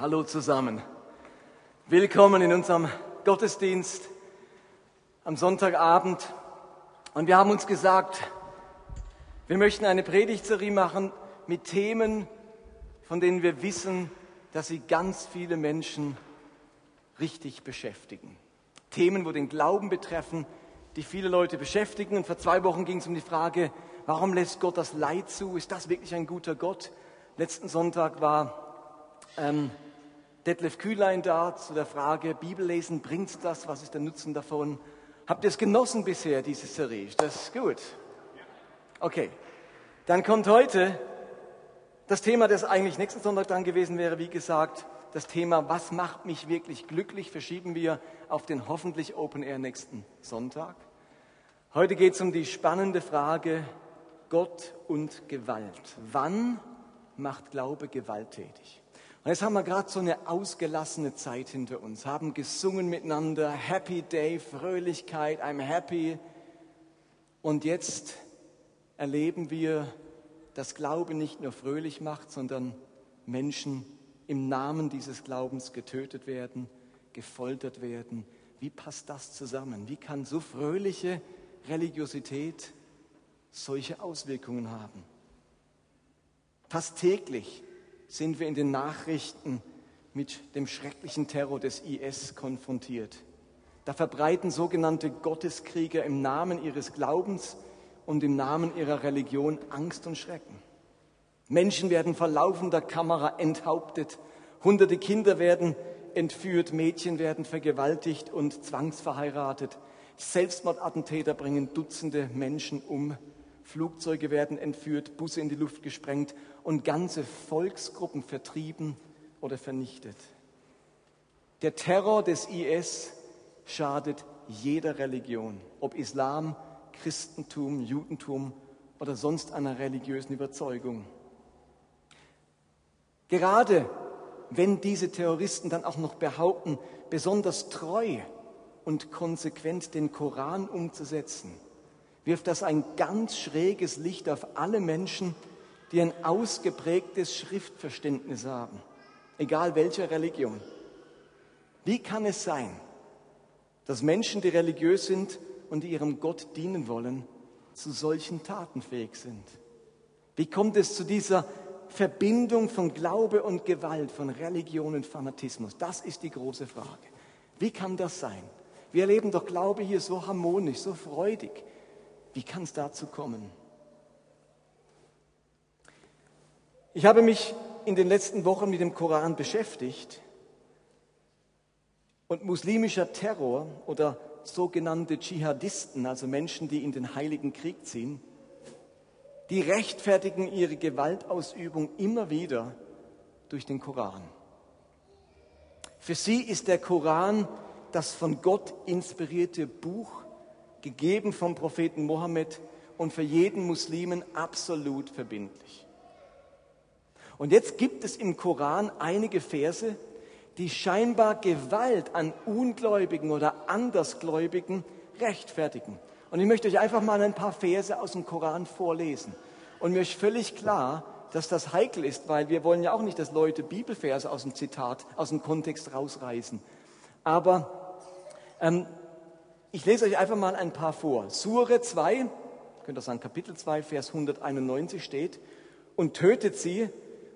Hallo zusammen. Willkommen in unserem Gottesdienst am Sonntagabend. Und wir haben uns gesagt, wir möchten eine Predigtserie machen mit Themen, von denen wir wissen, dass sie ganz viele Menschen richtig beschäftigen. Themen, wo den Glauben betreffen, die viele Leute beschäftigen. Und vor zwei Wochen ging es um die Frage, warum lässt Gott das Leid zu? Ist das wirklich ein guter Gott? Letzten Sonntag war ähm, Detlef Kühlein da zu der Frage, Bibellesen, bringt das? Was ist der Nutzen davon? Habt ihr es genossen bisher, diese Serie? Ist das gut? Okay. Dann kommt heute das Thema, das eigentlich nächsten Sonntag dran gewesen wäre, wie gesagt, das Thema, was macht mich wirklich glücklich, verschieben wir auf den hoffentlich Open Air nächsten Sonntag. Heute geht es um die spannende Frage Gott und Gewalt. Wann macht Glaube gewalttätig? Und jetzt haben wir gerade so eine ausgelassene Zeit hinter uns, haben gesungen miteinander, Happy Day, Fröhlichkeit, I'm happy. Und jetzt erleben wir, dass Glaube nicht nur fröhlich macht, sondern Menschen im Namen dieses Glaubens getötet werden, gefoltert werden. Wie passt das zusammen? Wie kann so fröhliche Religiosität solche Auswirkungen haben? Fast täglich sind wir in den Nachrichten mit dem schrecklichen Terror des IS konfrontiert. Da verbreiten sogenannte Gotteskrieger im Namen ihres Glaubens und im Namen ihrer Religion Angst und Schrecken. Menschen werden vor laufender Kamera enthauptet, hunderte Kinder werden entführt, Mädchen werden vergewaltigt und zwangsverheiratet, Selbstmordattentäter bringen Dutzende Menschen um, Flugzeuge werden entführt, Busse in die Luft gesprengt und ganze Volksgruppen vertrieben oder vernichtet. Der Terror des IS schadet jeder Religion, ob Islam, Christentum, Judentum oder sonst einer religiösen Überzeugung. Gerade wenn diese Terroristen dann auch noch behaupten, besonders treu und konsequent den Koran umzusetzen, wirft das ein ganz schräges Licht auf alle Menschen, die ein ausgeprägtes Schriftverständnis haben, egal welcher Religion. Wie kann es sein, dass Menschen, die religiös sind und ihrem Gott dienen wollen, zu solchen Taten fähig sind? Wie kommt es zu dieser Verbindung von Glaube und Gewalt, von Religion und Fanatismus? Das ist die große Frage. Wie kann das sein? Wir erleben doch Glaube hier so harmonisch, so freudig. Wie kann es dazu kommen? Ich habe mich in den letzten Wochen mit dem Koran beschäftigt und muslimischer Terror oder sogenannte Dschihadisten, also Menschen, die in den heiligen Krieg ziehen, die rechtfertigen ihre Gewaltausübung immer wieder durch den Koran. Für sie ist der Koran das von Gott inspirierte Buch, gegeben vom Propheten Mohammed und für jeden Muslimen absolut verbindlich. Und jetzt gibt es im Koran einige Verse, die scheinbar Gewalt an Ungläubigen oder Andersgläubigen rechtfertigen. Und ich möchte euch einfach mal ein paar Verse aus dem Koran vorlesen. Und mir ist völlig klar, dass das heikel ist, weil wir wollen ja auch nicht, dass Leute Bibelverse aus dem Zitat, aus dem Kontext rausreißen. Aber ähm, ich lese euch einfach mal ein paar vor. Sure 2, könnt ihr sagen, Kapitel 2, Vers 191 steht, und tötet sie,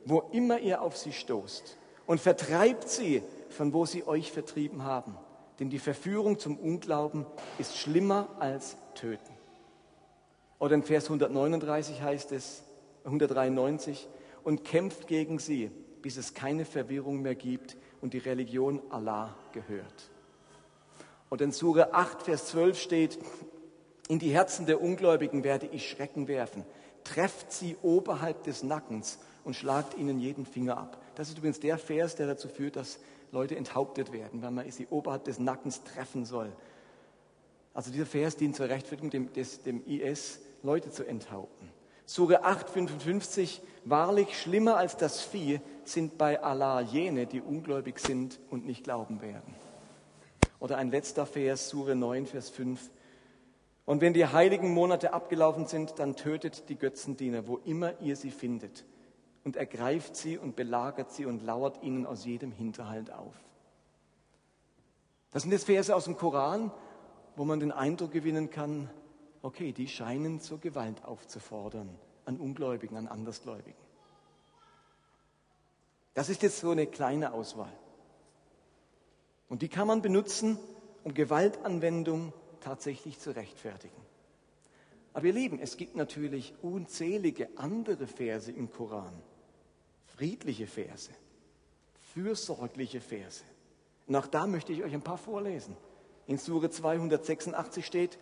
wo immer ihr auf sie stoßt, und vertreibt sie, von wo sie euch vertrieben haben. Denn die Verführung zum Unglauben ist schlimmer als töten. Oder in Vers 139 heißt es, 193, und kämpft gegen sie, bis es keine Verwirrung mehr gibt und die Religion Allah gehört. Und in Sure 8, Vers 12 steht, in die Herzen der Ungläubigen werde ich Schrecken werfen. Trefft sie oberhalb des Nackens und schlagt ihnen jeden Finger ab. Das ist übrigens der Vers, der dazu führt, dass Leute enthauptet werden, weil man sie oberhalb des Nackens treffen soll. Also dieser Vers dient zur Rechtfertigung dem, des, dem IS, Leute zu enthaupten. Sure 8, 55, wahrlich schlimmer als das Vieh sind bei Allah jene, die ungläubig sind und nicht glauben werden. Oder ein letzter Vers, Sure 9, Vers 5. Und wenn die heiligen Monate abgelaufen sind, dann tötet die Götzendiener, wo immer ihr sie findet. und ergreift sie und belagert sie und lauert ihnen aus jedem Hinterhalt auf. Das sind jetzt Verse aus dem Koran, wo man den Eindruck gewinnen kann, okay, die scheinen zur Gewalt aufzufordern an Ungläubigen, an Andersgläubigen. Das ist jetzt so eine kleine Auswahl. Und die kann man benutzen, um Gewaltanwendung tatsächlich zu rechtfertigen. Aber ihr Lieben, es gibt natürlich unzählige andere Verse im Koran. Friedliche Verse, fürsorgliche Verse. Und auch da möchte ich euch ein paar vorlesen. In Sure 286 steht,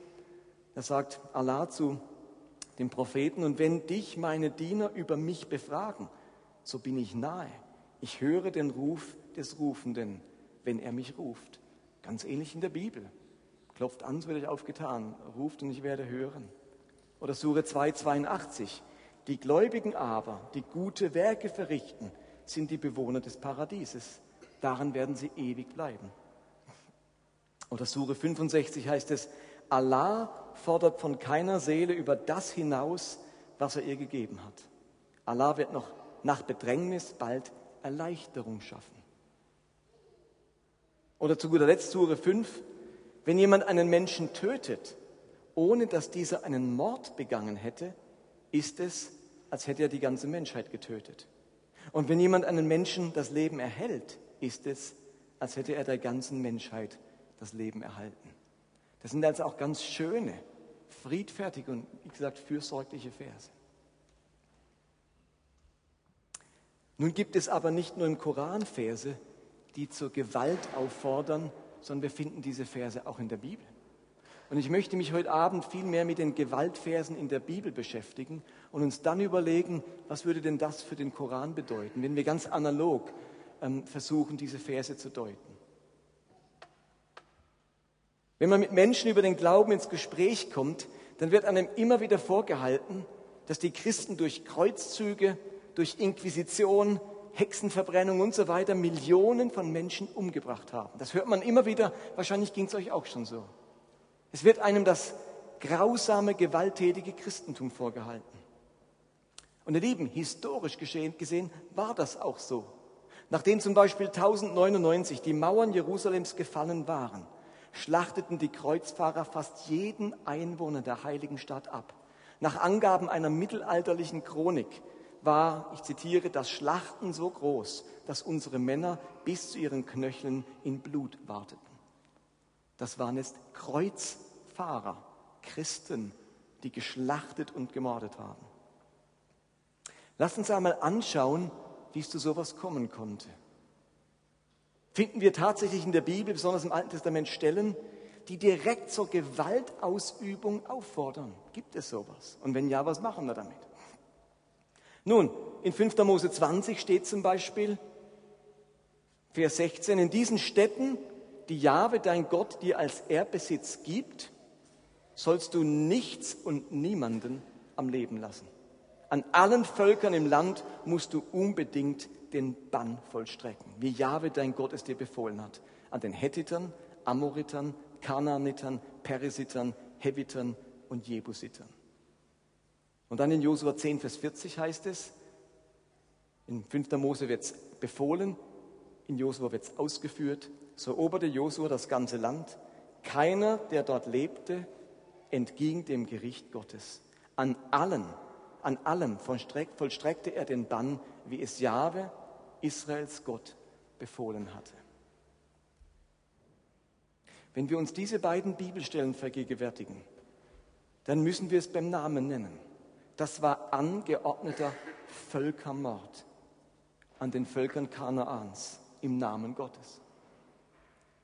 da sagt Allah zu dem Propheten, und wenn dich meine Diener über mich befragen, so bin ich nahe. Ich höre den Ruf des Rufenden, wenn er mich ruft. Ganz ähnlich in der Bibel. Klopft an, so werde ich aufgetan. Ruft und ich werde hören. Oder Sure 282. Die Gläubigen aber, die gute Werke verrichten, sind die Bewohner des Paradieses. Daran werden sie ewig bleiben. Oder Sure 65 heißt es, Allah fordert von keiner Seele über das hinaus, was er ihr gegeben hat. Allah wird noch nach Bedrängnis bald Erleichterung schaffen. Oder zu guter Letzt Sure 5, wenn jemand einen Menschen tötet, ohne dass dieser einen Mord begangen hätte, ist es, als hätte er die ganze Menschheit getötet. Und wenn jemand einen Menschen das Leben erhält, ist es, als hätte er der ganzen Menschheit das Leben erhalten. Das sind also auch ganz schöne, friedfertige und, wie gesagt, fürsorgliche Verse. Nun gibt es aber nicht nur im Koran Verse, die zur Gewalt auffordern, sondern wir finden diese Verse auch in der Bibel. Und ich möchte mich heute Abend viel mehr mit den Gewaltversen in der Bibel beschäftigen und uns dann überlegen, was würde denn das für den Koran bedeuten, wenn wir ganz analog ähm, versuchen, diese Verse zu deuten. Wenn man mit Menschen über den Glauben ins Gespräch kommt, dann wird einem immer wieder vorgehalten, dass die Christen durch Kreuzzüge, durch Inquisition, Hexenverbrennung und so weiter Millionen von Menschen umgebracht haben. Das hört man immer wieder, wahrscheinlich ging es euch auch schon so. Es wird einem das grausame, gewalttätige Christentum vorgehalten. Und ihr Lieben, historisch gesehen war das auch so. Nachdem zum Beispiel 1099 die Mauern Jerusalems gefallen waren, schlachteten die Kreuzfahrer fast jeden Einwohner der heiligen Stadt ab. Nach Angaben einer mittelalterlichen Chronik war, ich zitiere, das Schlachten so groß, dass unsere Männer bis zu ihren Knöcheln in Blut warteten. Das waren jetzt Kreuzfahrer, Christen, die geschlachtet und gemordet haben. Lasst uns einmal anschauen, wie es zu sowas kommen konnte. Finden wir tatsächlich in der Bibel, besonders im Alten Testament, Stellen, die direkt zur Gewaltausübung auffordern? Gibt es sowas? Und wenn ja, was machen wir damit? Nun, in 5. Mose 20 steht zum Beispiel, Vers 16, in diesen Städten, die Jahwe dein Gott dir als Erbbesitz gibt, sollst du nichts und niemanden am Leben lassen. An allen Völkern im Land musst du unbedingt den Bann vollstrecken, wie Jahwe dein Gott es dir befohlen hat. An den Hethitern, Amoritern, Kanaanitern, Perisitern, Hevitern und Jebusitern. Und dann in Josua 10, Vers 40 heißt es, in 5. Mose wird es befohlen, in Josua wird es ausgeführt, so eroberte Josua das ganze Land. Keiner, der dort lebte, entging dem Gericht Gottes. An allen, an allem vollstreckte er den Bann, wie es Jahwe, Israels Gott, befohlen hatte. Wenn wir uns diese beiden Bibelstellen vergegenwärtigen, dann müssen wir es beim Namen nennen. Das war angeordneter Völkermord an den Völkern Kanaans im Namen Gottes.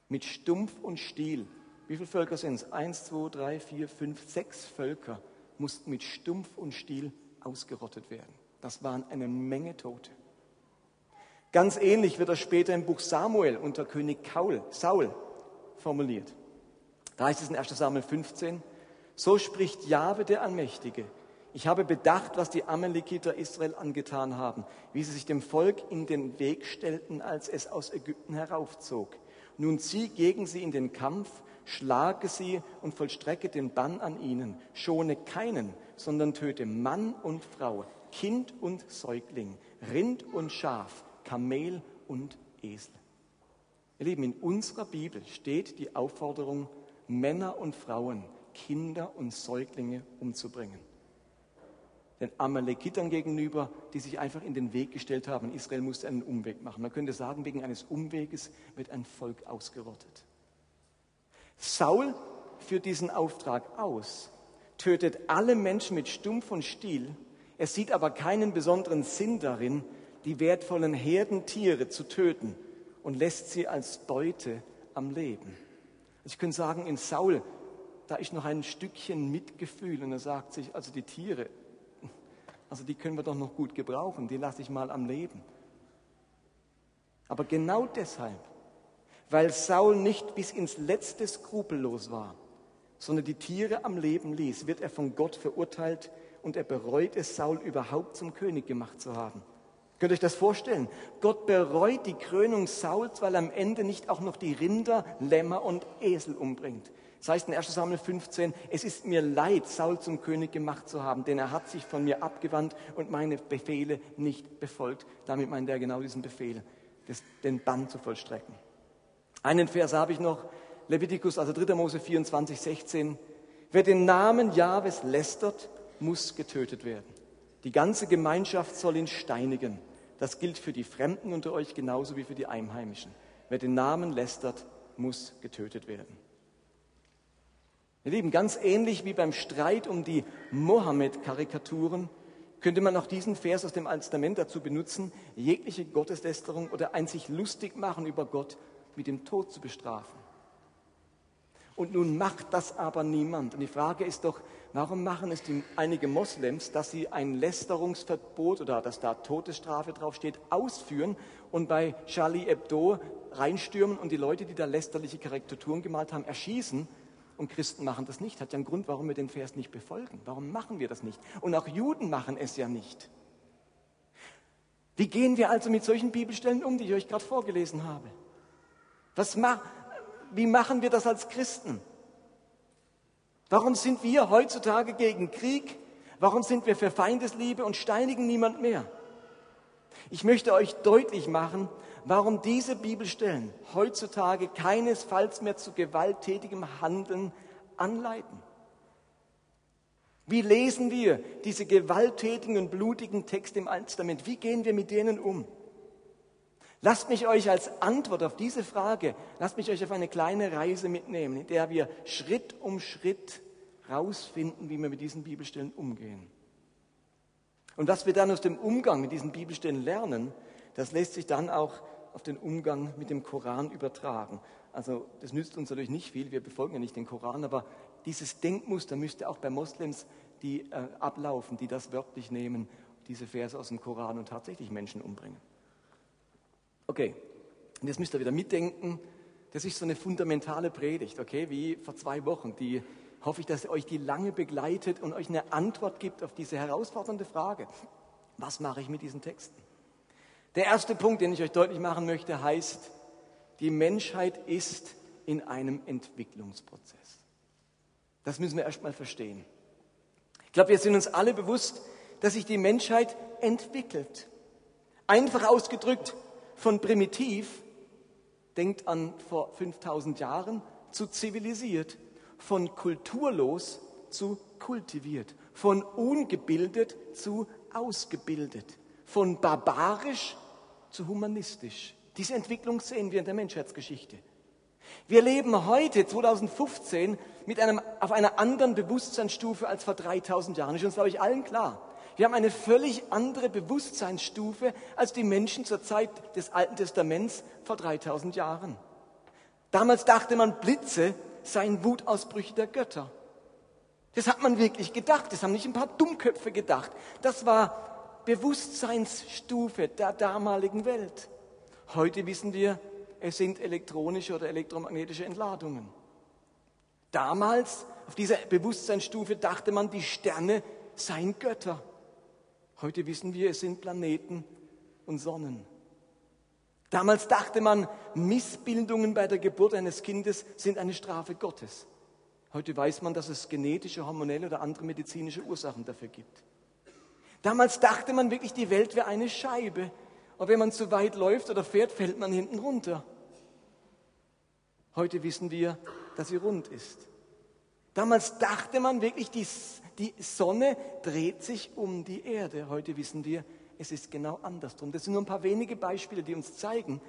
Mit Stumpf und Stiel. Wie viele Völker sind es? Eins, zwei, drei, vier, fünf, sechs Völker mussten mit Stumpf und Stiel ausgerottet werden. Das waren eine Menge Tote. Ganz ähnlich wird das später im Buch Samuel unter König Kaul, Saul formuliert. Da heißt es in 1 Samuel 15, so spricht Jahwe der Allmächtige, ich habe bedacht, was die Amalekiter Israel angetan haben, wie sie sich dem Volk in den Weg stellten, als es aus Ägypten heraufzog. Nun zieh gegen sie in den Kampf, schlage sie und vollstrecke den Bann an ihnen. Schone keinen, sondern töte Mann und Frau, Kind und Säugling, Rind und Schaf, Kamel und Esel. Ihr Lieben, in unserer Bibel steht die Aufforderung, Männer und Frauen, Kinder und Säuglinge umzubringen. Den Amalekitern gegenüber, die sich einfach in den Weg gestellt haben. Israel musste einen Umweg machen. Man könnte sagen, wegen eines Umweges wird ein Volk ausgerottet. Saul führt diesen Auftrag aus, tötet alle Menschen mit Stumpf und Stiel. Er sieht aber keinen besonderen Sinn darin, die wertvollen Herdentiere zu töten und lässt sie als Beute am Leben. Also ich könnte sagen, in Saul, da ist noch ein Stückchen Mitgefühl und er sagt sich, also die Tiere, also die können wir doch noch gut gebrauchen, die lasse ich mal am Leben. Aber genau deshalb, weil Saul nicht bis ins letzte skrupellos war, sondern die Tiere am Leben ließ, wird er von Gott verurteilt und er bereut es, Saul überhaupt zum König gemacht zu haben. Könnt ihr euch das vorstellen? Gott bereut die Krönung Sauls, weil er am Ende nicht auch noch die Rinder, Lämmer und Esel umbringt. Das heißt in 1 Samuel 15, es ist mir leid, Saul zum König gemacht zu haben, denn er hat sich von mir abgewandt und meine Befehle nicht befolgt. Damit meint er genau diesen Befehl, den Bann zu vollstrecken. Einen Vers habe ich noch, Levitikus, also 3. Mose 24, 16. Wer den Namen Jahwes lästert, muss getötet werden. Die ganze Gemeinschaft soll ihn steinigen. Das gilt für die Fremden unter euch genauso wie für die Einheimischen. Wer den Namen lästert, muss getötet werden. Ihr Lieben, ganz ähnlich wie beim Streit um die Mohammed-Karikaturen könnte man auch diesen Vers aus dem Alten Testament dazu benutzen, jegliche Gotteslästerung oder ein sich lustig machen über Gott mit dem Tod zu bestrafen. Und nun macht das aber niemand. Und die Frage ist doch, warum machen es die, einige Moslems, dass sie ein Lästerungsverbot oder dass da Todesstrafe draufsteht, ausführen und bei Charlie Hebdo reinstürmen und die Leute, die da lästerliche Karikaturen gemalt haben, erschießen? Und Christen machen das nicht. Hat ja einen Grund, warum wir den Vers nicht befolgen. Warum machen wir das nicht? Und auch Juden machen es ja nicht. Wie gehen wir also mit solchen Bibelstellen um, die ich euch gerade vorgelesen habe? Was ma wie machen wir das als Christen? Warum sind wir heutzutage gegen Krieg? Warum sind wir für Feindesliebe und steinigen niemand mehr? Ich möchte euch deutlich machen, warum diese Bibelstellen heutzutage keinesfalls mehr zu gewalttätigem Handeln anleiten. Wie lesen wir diese gewalttätigen und blutigen Texte im Alten Testament? Wie gehen wir mit denen um? Lasst mich euch als Antwort auf diese Frage, lasst mich euch auf eine kleine Reise mitnehmen, in der wir Schritt um Schritt rausfinden, wie wir mit diesen Bibelstellen umgehen. Und was wir dann aus dem Umgang mit diesen Bibelstellen lernen, das lässt sich dann auch auf den Umgang mit dem Koran übertragen. Also das nützt uns natürlich nicht viel, wir befolgen ja nicht den Koran, aber dieses Denkmuster müsste auch bei Moslems die äh, ablaufen, die das wörtlich nehmen, diese Verse aus dem Koran und tatsächlich Menschen umbringen. Okay, und jetzt müsst ihr wieder mitdenken. Das ist so eine fundamentale Predigt, okay, wie vor zwei Wochen. Die hoffe ich, dass euch die lange begleitet und euch eine Antwort gibt auf diese herausfordernde Frage. Was mache ich mit diesen Texten? Der erste Punkt, den ich euch deutlich machen möchte, heißt, die Menschheit ist in einem Entwicklungsprozess. Das müssen wir erstmal verstehen. Ich glaube, wir sind uns alle bewusst, dass sich die Menschheit entwickelt. Einfach ausgedrückt, von primitiv, denkt an vor 5000 Jahren, zu zivilisiert, von kulturlos zu kultiviert, von ungebildet zu ausgebildet, von barbarisch zu humanistisch. Diese Entwicklung sehen wir in der Menschheitsgeschichte. Wir leben heute, 2015, mit einem, auf einer anderen Bewusstseinsstufe als vor 3000 Jahren. Ist uns, glaube ich, allen klar. Wir haben eine völlig andere Bewusstseinsstufe als die Menschen zur Zeit des Alten Testaments vor 3000 Jahren. Damals dachte man, Blitze seien Wutausbrüche der Götter. Das hat man wirklich gedacht. Das haben nicht ein paar Dummköpfe gedacht. Das war Bewusstseinsstufe der damaligen Welt. Heute wissen wir, es sind elektronische oder elektromagnetische Entladungen. Damals, auf dieser Bewusstseinsstufe, dachte man, die Sterne seien Götter. Heute wissen wir, es sind Planeten und Sonnen. Damals dachte man, Missbildungen bei der Geburt eines Kindes sind eine Strafe Gottes. Heute weiß man, dass es genetische, hormonelle oder andere medizinische Ursachen dafür gibt. Damals dachte man wirklich, die Welt wäre eine Scheibe. Und wenn man zu weit läuft oder fährt, fällt man hinten runter. Heute wissen wir, dass sie rund ist. Damals dachte man wirklich, die, die Sonne dreht sich um die Erde. Heute wissen wir, es ist genau andersrum. Das sind nur ein paar wenige Beispiele, die uns zeigen,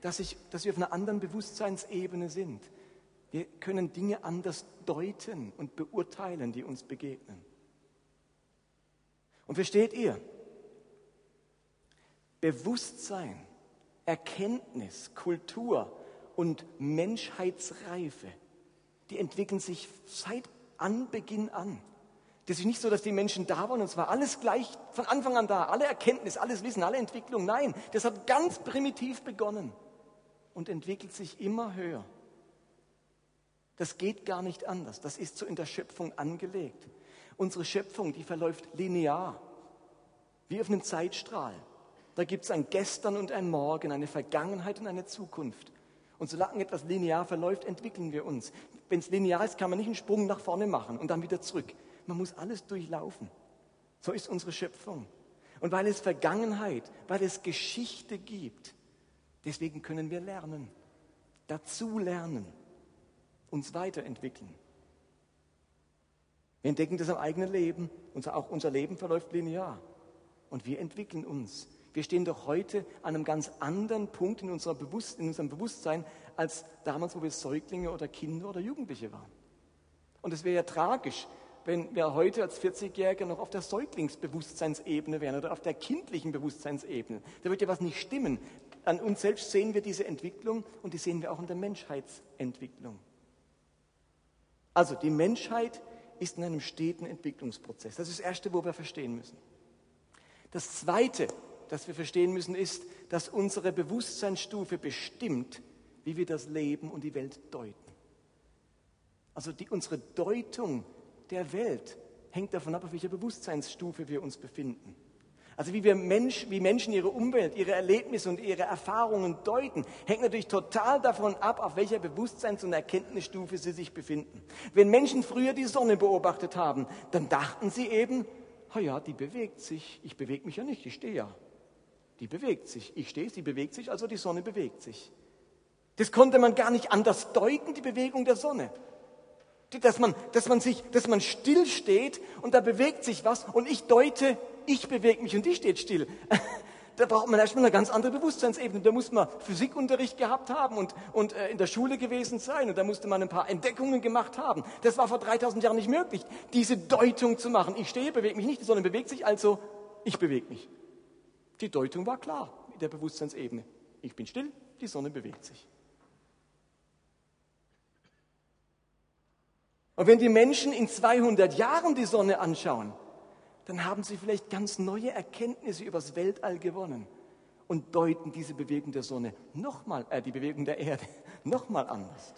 dass, ich, dass wir auf einer anderen Bewusstseinsebene sind. Wir können Dinge anders deuten und beurteilen, die uns begegnen. Und versteht ihr, Bewusstsein, Erkenntnis, Kultur und Menschheitsreife, die entwickeln sich seit Anbeginn an. Das ist nicht so, dass die Menschen da waren und es war alles gleich von Anfang an da. Alle Erkenntnis, alles Wissen, alle Entwicklung. Nein, das hat ganz primitiv begonnen und entwickelt sich immer höher. Das geht gar nicht anders. Das ist so in der Schöpfung angelegt. Unsere Schöpfung, die verläuft linear, wie auf einem Zeitstrahl. Da gibt es ein Gestern und ein Morgen, eine Vergangenheit und eine Zukunft. Und solange etwas linear verläuft, entwickeln wir uns. Wenn es linear ist, kann man nicht einen Sprung nach vorne machen und dann wieder zurück. Man muss alles durchlaufen. So ist unsere Schöpfung. Und weil es Vergangenheit, weil es Geschichte gibt, deswegen können wir lernen, dazu lernen, uns weiterentwickeln. Wir entdecken das am eigenen Leben. Unser, auch unser Leben verläuft linear. Und wir entwickeln uns. Wir stehen doch heute an einem ganz anderen Punkt in, unserer Bewusst in unserem Bewusstsein als damals, wo wir Säuglinge oder Kinder oder Jugendliche waren. Und es wäre ja tragisch, wenn wir heute als 40-Jährige noch auf der Säuglingsbewusstseinsebene wären oder auf der kindlichen Bewusstseinsebene. Da wird ja was nicht stimmen. An uns selbst sehen wir diese Entwicklung und die sehen wir auch in der Menschheitsentwicklung. Also die Menschheit ist in einem steten Entwicklungsprozess. Das ist das Erste, wo wir verstehen müssen. Das Zweite, das wir verstehen müssen, ist, dass unsere Bewusstseinsstufe bestimmt, wie wir das Leben und die Welt deuten. Also die, unsere Deutung der Welt hängt davon ab, auf welcher Bewusstseinsstufe wir uns befinden. Also wie wir Mensch, wie Menschen ihre Umwelt, ihre Erlebnisse und ihre Erfahrungen deuten, hängt natürlich total davon ab, auf welcher Bewusstseins- und Erkenntnisstufe sie sich befinden. Wenn Menschen früher die Sonne beobachtet haben, dann dachten sie eben, ha ja, die bewegt sich. Ich bewege mich ja nicht, ich stehe ja. Die bewegt sich. Ich stehe, sie bewegt sich, also die Sonne bewegt sich. Das konnte man gar nicht anders deuten, die Bewegung der Sonne. Dass man, dass man sich, dass man still steht und da bewegt sich was und ich deute, ich bewege mich und die steht still. Da braucht man erstmal eine ganz andere Bewusstseinsebene. Da muss man Physikunterricht gehabt haben und, und äh, in der Schule gewesen sein und da musste man ein paar Entdeckungen gemacht haben. Das war vor 3000 Jahren nicht möglich, diese Deutung zu machen. Ich stehe, bewege mich nicht, die Sonne bewegt sich, also ich bewege mich. Die Deutung war klar in der Bewusstseinsebene. Ich bin still, die Sonne bewegt sich. Und wenn die Menschen in 200 Jahren die Sonne anschauen, dann haben sie vielleicht ganz neue Erkenntnisse über das Weltall gewonnen und deuten diese Bewegung der Sonne nochmal, äh, die Bewegung der Erde nochmal anders.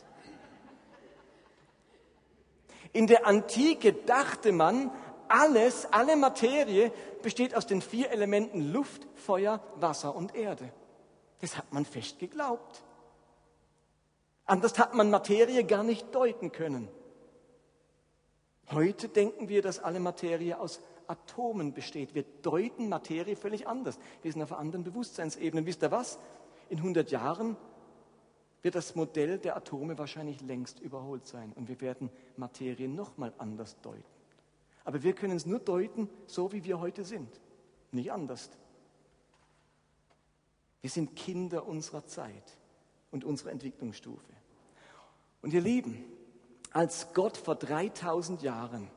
In der Antike dachte man, alles, alle Materie besteht aus den vier Elementen Luft, Feuer, Wasser und Erde. Das hat man fest geglaubt. Anders hat man Materie gar nicht deuten können. Heute denken wir, dass alle Materie aus Atomen besteht. Wir deuten Materie völlig anders. Wir sind auf anderen Bewusstseinsebene. Wisst ihr was? In 100 Jahren wird das Modell der Atome wahrscheinlich längst überholt sein und wir werden Materie nochmal anders deuten. Aber wir können es nur deuten, so wie wir heute sind, nicht anders. Wir sind Kinder unserer Zeit und unserer Entwicklungsstufe. Und ihr Lieben, als Gott vor 3000 Jahren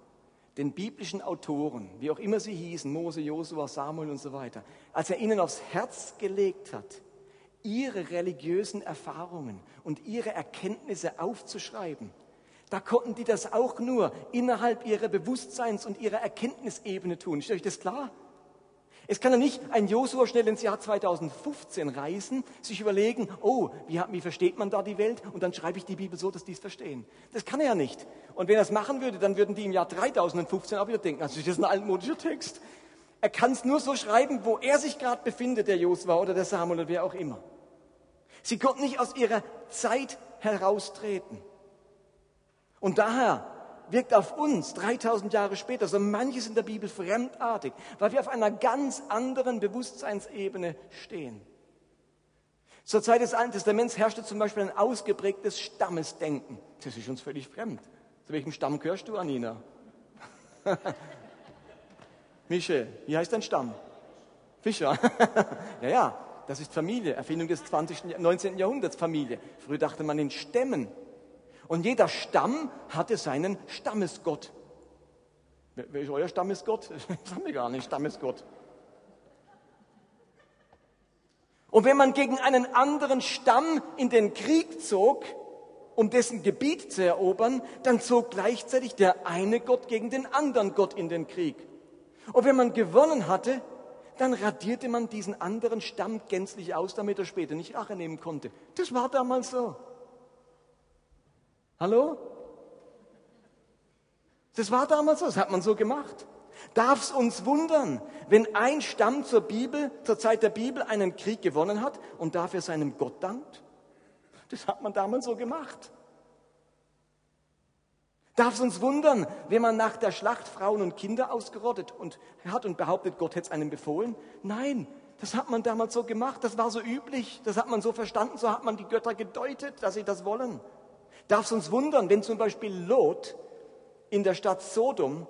den biblischen Autoren, wie auch immer sie hießen, Mose, Josua, Samuel und so weiter, als er ihnen aufs Herz gelegt hat, ihre religiösen Erfahrungen und ihre Erkenntnisse aufzuschreiben, da konnten die das auch nur innerhalb ihrer Bewusstseins- und ihrer Erkenntnisebene tun. Ist euch das klar? Es kann ja nicht ein Josua schnell ins Jahr 2015 reisen, sich überlegen, oh, wie, wie, versteht man da die Welt? Und dann schreibe ich die Bibel so, dass die es verstehen. Das kann er ja nicht. Und wenn er es machen würde, dann würden die im Jahr 3015 auch wieder denken, also das ist ein altmodischer Text. Er kann es nur so schreiben, wo er sich gerade befindet, der Josua oder der Samuel oder wer auch immer. Sie konnten nicht aus ihrer Zeit heraustreten. Und daher wirkt auf uns 3000 Jahre später so manches in der Bibel fremdartig, weil wir auf einer ganz anderen Bewusstseinsebene stehen. Zur Zeit des Alten Testaments herrschte zum Beispiel ein ausgeprägtes Stammesdenken. Das ist uns völlig fremd. Zu welchem Stamm gehörst du, Anina? Michel, wie heißt dein Stamm? Fischer. ja, ja, das ist Familie, Erfindung des 20., 19. Jahrhunderts Familie. Früher dachte man in Stämmen. Und jeder Stamm hatte seinen Stammesgott. Wer ist euer Stammesgott? Das haben wir gar nicht, Stammesgott. Und wenn man gegen einen anderen Stamm in den Krieg zog, um dessen Gebiet zu erobern, dann zog gleichzeitig der eine Gott gegen den anderen Gott in den Krieg. Und wenn man gewonnen hatte, dann radierte man diesen anderen Stamm gänzlich aus, damit er später nicht Rache nehmen konnte. Das war damals so. Hallo? Das war damals so, das hat man so gemacht. Darf es uns wundern, wenn ein Stamm zur Bibel, zur Zeit der Bibel einen Krieg gewonnen hat und dafür seinem Gott dankt? Das hat man damals so gemacht. Darf es uns wundern, wenn man nach der Schlacht Frauen und Kinder ausgerottet und hat und behauptet, Gott hätte es einem befohlen? Nein, das hat man damals so gemacht, das war so üblich, das hat man so verstanden, so hat man die Götter gedeutet, dass sie das wollen. Darf es uns wundern, wenn zum Beispiel Lot in der Stadt Sodom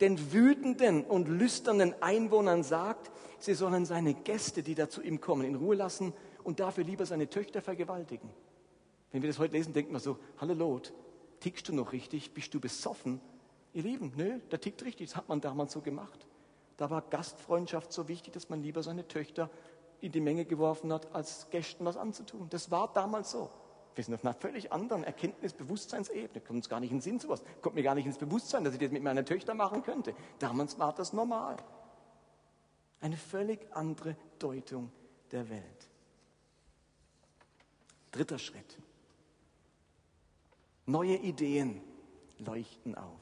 den wütenden und lüsternen Einwohnern sagt, sie sollen seine Gäste, die da zu ihm kommen, in Ruhe lassen und dafür lieber seine Töchter vergewaltigen. Wenn wir das heute lesen, denken wir so, hallo Lot, tickst du noch richtig? Bist du besoffen? Ihr Lieben, nö, der tickt richtig. Das hat man damals so gemacht. Da war Gastfreundschaft so wichtig, dass man lieber seine Töchter in die Menge geworfen hat, als Gästen was anzutun. Das war damals so. Wir sind auf einer völlig anderen Erkenntnis-, Bewusstseinsebene. Kommt uns gar nicht in den Sinn sowas. Kommt mir gar nicht ins Bewusstsein, dass ich das mit meiner Töchter machen könnte. Damals war das normal. Eine völlig andere Deutung der Welt. Dritter Schritt. Neue Ideen leuchten auf.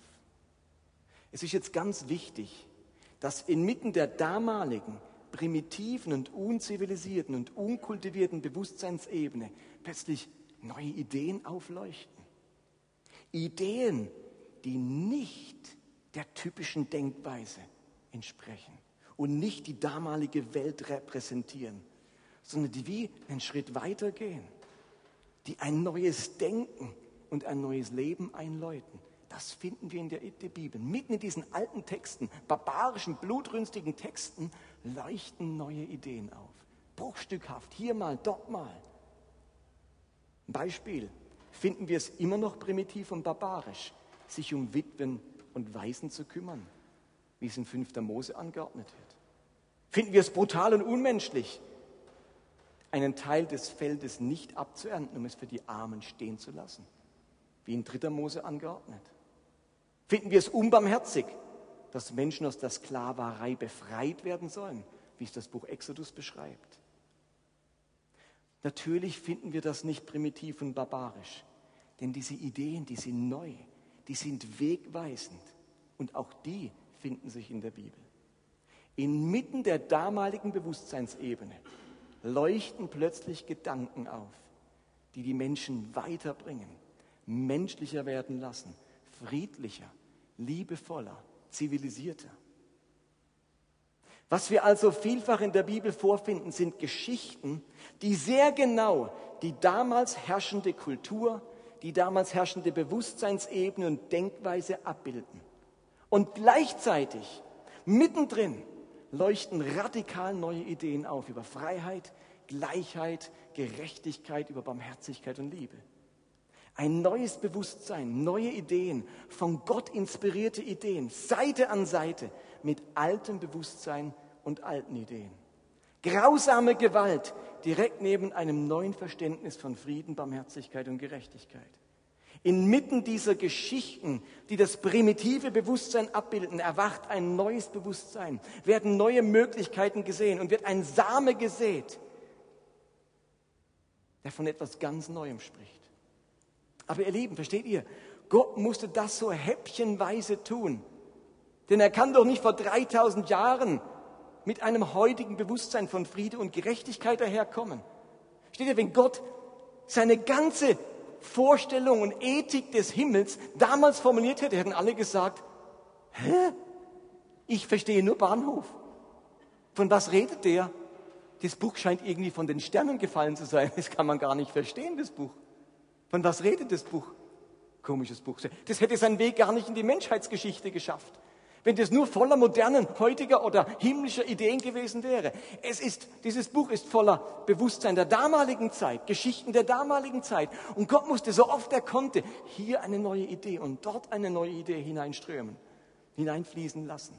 Es ist jetzt ganz wichtig, dass inmitten der damaligen primitiven und unzivilisierten und unkultivierten Bewusstseinsebene plötzlich neue Ideen aufleuchten. Ideen, die nicht der typischen Denkweise entsprechen und nicht die damalige Welt repräsentieren, sondern die wie einen Schritt weiter gehen, die ein neues Denken und ein neues Leben einläuten. Das finden wir in der, Bibel. Mitten in diesen alten Texten, barbarischen, blutrünstigen Texten, leuchten neue Ideen auf. Bruchstückhaft, hier mal, dort mal. Ein Beispiel. Finden wir es immer noch primitiv und barbarisch, sich um Witwen und Waisen zu kümmern, wie es in 5. Mose angeordnet wird? Finden wir es brutal und unmenschlich, einen Teil des Feldes nicht abzuernten, um es für die Armen stehen zu lassen? wie in 3. Mose angeordnet. Finden wir es unbarmherzig, dass Menschen aus der Sklaverei befreit werden sollen, wie es das Buch Exodus beschreibt. Natürlich finden wir das nicht primitiv und barbarisch, denn diese Ideen, die sind neu, die sind wegweisend und auch die finden sich in der Bibel. Inmitten der damaligen Bewusstseinsebene leuchten plötzlich Gedanken auf, die die Menschen weiterbringen menschlicher werden lassen, friedlicher, liebevoller, zivilisierter. Was wir also vielfach in der Bibel vorfinden, sind Geschichten, die sehr genau die damals herrschende Kultur, die damals herrschende Bewusstseinsebene und Denkweise abbilden. Und gleichzeitig, mittendrin, leuchten radikal neue Ideen auf über Freiheit, Gleichheit, Gerechtigkeit, über Barmherzigkeit und Liebe. Ein neues Bewusstsein, neue Ideen, von Gott inspirierte Ideen, Seite an Seite mit altem Bewusstsein und alten Ideen. Grausame Gewalt direkt neben einem neuen Verständnis von Frieden, Barmherzigkeit und Gerechtigkeit. Inmitten dieser Geschichten, die das primitive Bewusstsein abbilden, erwacht ein neues Bewusstsein, werden neue Möglichkeiten gesehen und wird ein Same gesät, der von etwas ganz Neuem spricht. Aber ihr Lieben, versteht ihr, Gott musste das so häppchenweise tun. Denn er kann doch nicht vor 3000 Jahren mit einem heutigen Bewusstsein von Friede und Gerechtigkeit daherkommen. Steht ihr, wenn Gott seine ganze Vorstellung und Ethik des Himmels damals formuliert hätte, hätten alle gesagt, hä? Ich verstehe nur Bahnhof. Von was redet der? Das Buch scheint irgendwie von den Sternen gefallen zu sein. Das kann man gar nicht verstehen, das Buch. Von was redet das Buch? Komisches Buch. Das hätte seinen Weg gar nicht in die Menschheitsgeschichte geschafft wenn das nur voller modernen, heutiger oder himmlischer Ideen gewesen wäre. Es ist, dieses Buch ist voller Bewusstsein der damaligen Zeit, Geschichten der damaligen Zeit. Und Gott musste so oft er konnte hier eine neue Idee und dort eine neue Idee hineinströmen, hineinfließen lassen.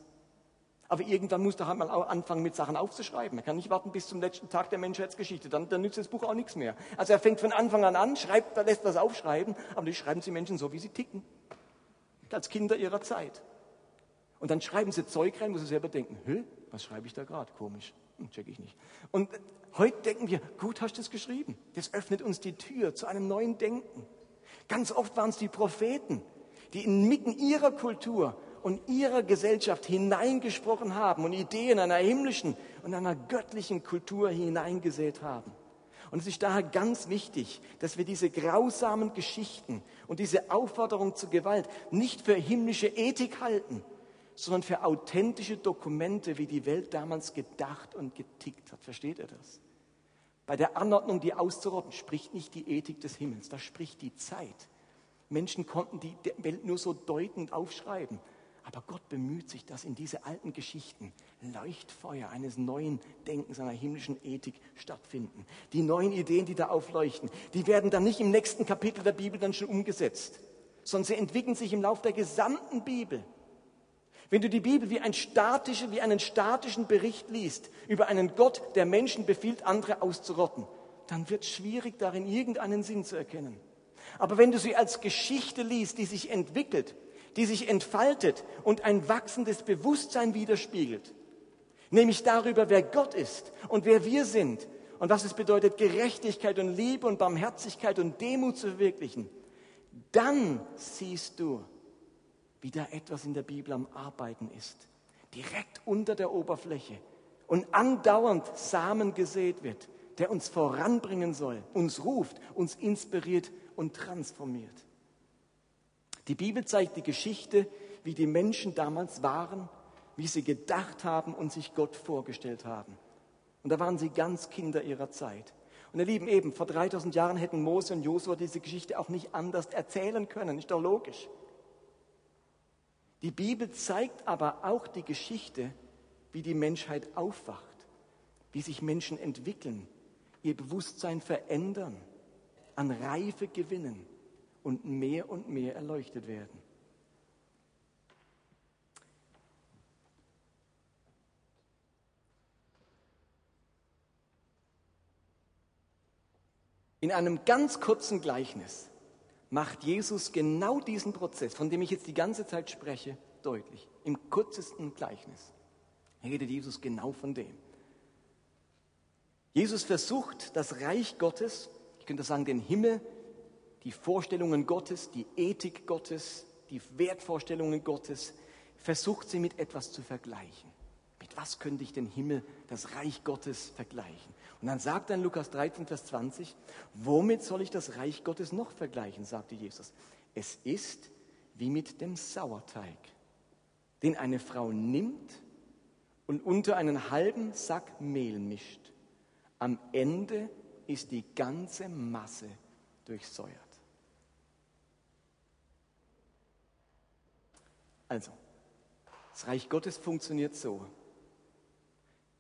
Aber irgendwann muss er halt mal anfangen, mit Sachen aufzuschreiben. Er kann nicht warten bis zum letzten Tag der Menschheitsgeschichte. Dann, dann nützt das Buch auch nichts mehr. Also er fängt von Anfang an an, schreibt, lässt was aufschreiben, aber die schreiben sie Menschen so, wie sie ticken. Als Kinder ihrer Zeit. Und dann schreiben sie Zeug rein, wo sie selber denken, Hä, was schreibe ich da gerade? Komisch, hm, check ich nicht. Und heute denken wir, gut hast du es geschrieben. Das öffnet uns die Tür zu einem neuen Denken. Ganz oft waren es die Propheten, die inmitten ihrer Kultur und ihrer Gesellschaft hineingesprochen haben und Ideen einer himmlischen und einer göttlichen Kultur hineingesät haben. Und es ist daher ganz wichtig, dass wir diese grausamen Geschichten und diese Aufforderung zur Gewalt nicht für himmlische Ethik halten, sondern für authentische Dokumente, wie die Welt damals gedacht und getickt hat. Versteht ihr das? Bei der Anordnung, die auszurotten, spricht nicht die Ethik des Himmels, da spricht die Zeit. Menschen konnten die Welt nur so deutend aufschreiben. Aber Gott bemüht sich, dass in diese alten Geschichten Leuchtfeuer eines neuen Denkens, einer himmlischen Ethik stattfinden. Die neuen Ideen, die da aufleuchten, die werden dann nicht im nächsten Kapitel der Bibel dann schon umgesetzt, sondern sie entwickeln sich im Laufe der gesamten Bibel. Wenn du die Bibel wie, ein statische, wie einen statischen Bericht liest über einen Gott, der Menschen befiehlt, andere auszurotten, dann wird es schwierig, darin irgendeinen Sinn zu erkennen. Aber wenn du sie als Geschichte liest, die sich entwickelt, die sich entfaltet und ein wachsendes Bewusstsein widerspiegelt, nämlich darüber, wer Gott ist und wer wir sind und was es bedeutet, Gerechtigkeit und Liebe und Barmherzigkeit und Demut zu verwirklichen, dann siehst du, wie da etwas in der Bibel am Arbeiten ist. Direkt unter der Oberfläche und andauernd Samen gesät wird, der uns voranbringen soll, uns ruft, uns inspiriert und transformiert. Die Bibel zeigt die Geschichte, wie die Menschen damals waren, wie sie gedacht haben und sich Gott vorgestellt haben. Und da waren sie ganz Kinder ihrer Zeit. Und ihr Lieben, eben vor 3000 Jahren hätten Mose und Josua diese Geschichte auch nicht anders erzählen können. Ist doch logisch. Die Bibel zeigt aber auch die Geschichte, wie die Menschheit aufwacht, wie sich Menschen entwickeln, ihr Bewusstsein verändern, an Reife gewinnen und mehr und mehr erleuchtet werden. In einem ganz kurzen Gleichnis macht Jesus genau diesen Prozess, von dem ich jetzt die ganze Zeit spreche, deutlich. Im kürzesten Gleichnis redet Jesus genau von dem. Jesus versucht, das Reich Gottes, ich könnte sagen, den Himmel, die Vorstellungen Gottes, die Ethik Gottes, die Wertvorstellungen Gottes, versucht sie mit etwas zu vergleichen. Mit was könnte ich den Himmel, das Reich Gottes vergleichen? Und dann sagt in Lukas 13, Vers 20, womit soll ich das Reich Gottes noch vergleichen, sagte Jesus. Es ist wie mit dem Sauerteig, den eine Frau nimmt und unter einen halben Sack Mehl mischt. Am Ende ist die ganze Masse durchsäuert. Also, das Reich Gottes funktioniert so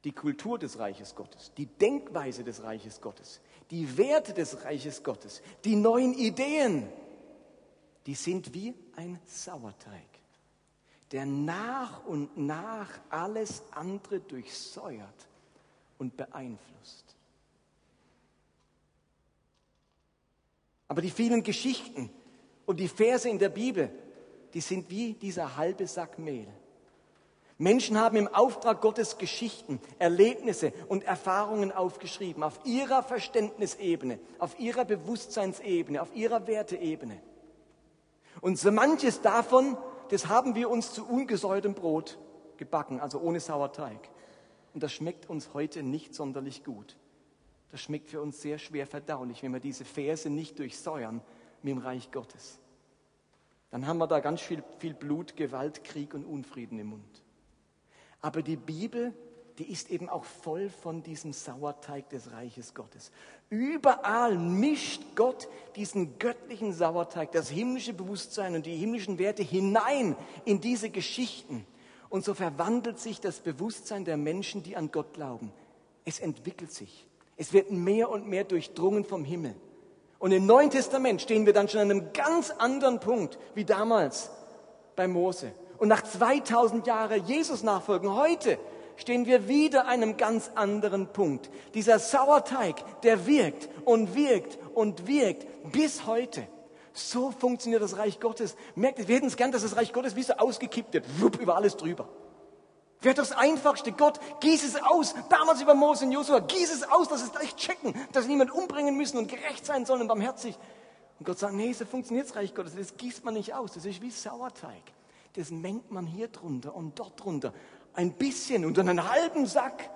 die Kultur des Reiches Gottes, die Denkweise des Reiches Gottes, die Werte des Reiches Gottes, die neuen Ideen, die sind wie ein Sauerteig, der nach und nach alles andere durchsäuert und beeinflusst. Aber die vielen Geschichten und die Verse in der Bibel, die sind wie dieser halbe Sack Mehl. Menschen haben im Auftrag Gottes Geschichten, Erlebnisse und Erfahrungen aufgeschrieben, auf ihrer Verständnisebene, auf ihrer Bewusstseinsebene, auf ihrer Werteebene. Und so manches davon, das haben wir uns zu ungesäuertem Brot gebacken, also ohne Sauerteig. Und das schmeckt uns heute nicht sonderlich gut. Das schmeckt für uns sehr schwer verdaulich, wenn wir diese Verse nicht durchsäuern, mit dem Reich Gottes, dann haben wir da ganz viel, viel Blut, Gewalt, Krieg und Unfrieden im Mund. Aber die Bibel, die ist eben auch voll von diesem Sauerteig des Reiches Gottes. Überall mischt Gott diesen göttlichen Sauerteig, das himmlische Bewusstsein und die himmlischen Werte hinein in diese Geschichten. Und so verwandelt sich das Bewusstsein der Menschen, die an Gott glauben. Es entwickelt sich. Es wird mehr und mehr durchdrungen vom Himmel. Und im Neuen Testament stehen wir dann schon an einem ganz anderen Punkt wie damals bei Mose. Und nach 2000 Jahren Jesus nachfolgen, heute stehen wir wieder an einem ganz anderen Punkt. Dieser Sauerteig, der wirkt und wirkt und wirkt bis heute. So funktioniert das Reich Gottes. Merkt wir hätten es gern, dass das Reich Gottes wie so ausgekippt wird, wupp, über alles drüber. Wäre das Einfachste. Gott, gieß es aus. Damals über Mose und Josua, gieß es aus, dass es gleich checken, dass sie niemand umbringen müssen und gerecht sein sollen und barmherzig. Und Gott sagt, nee, so funktioniert das Reich Gottes. Das gießt man nicht aus. Das ist wie Sauerteig. Das mengt man hier drunter und dort drunter. Ein bisschen und dann einen halben Sack.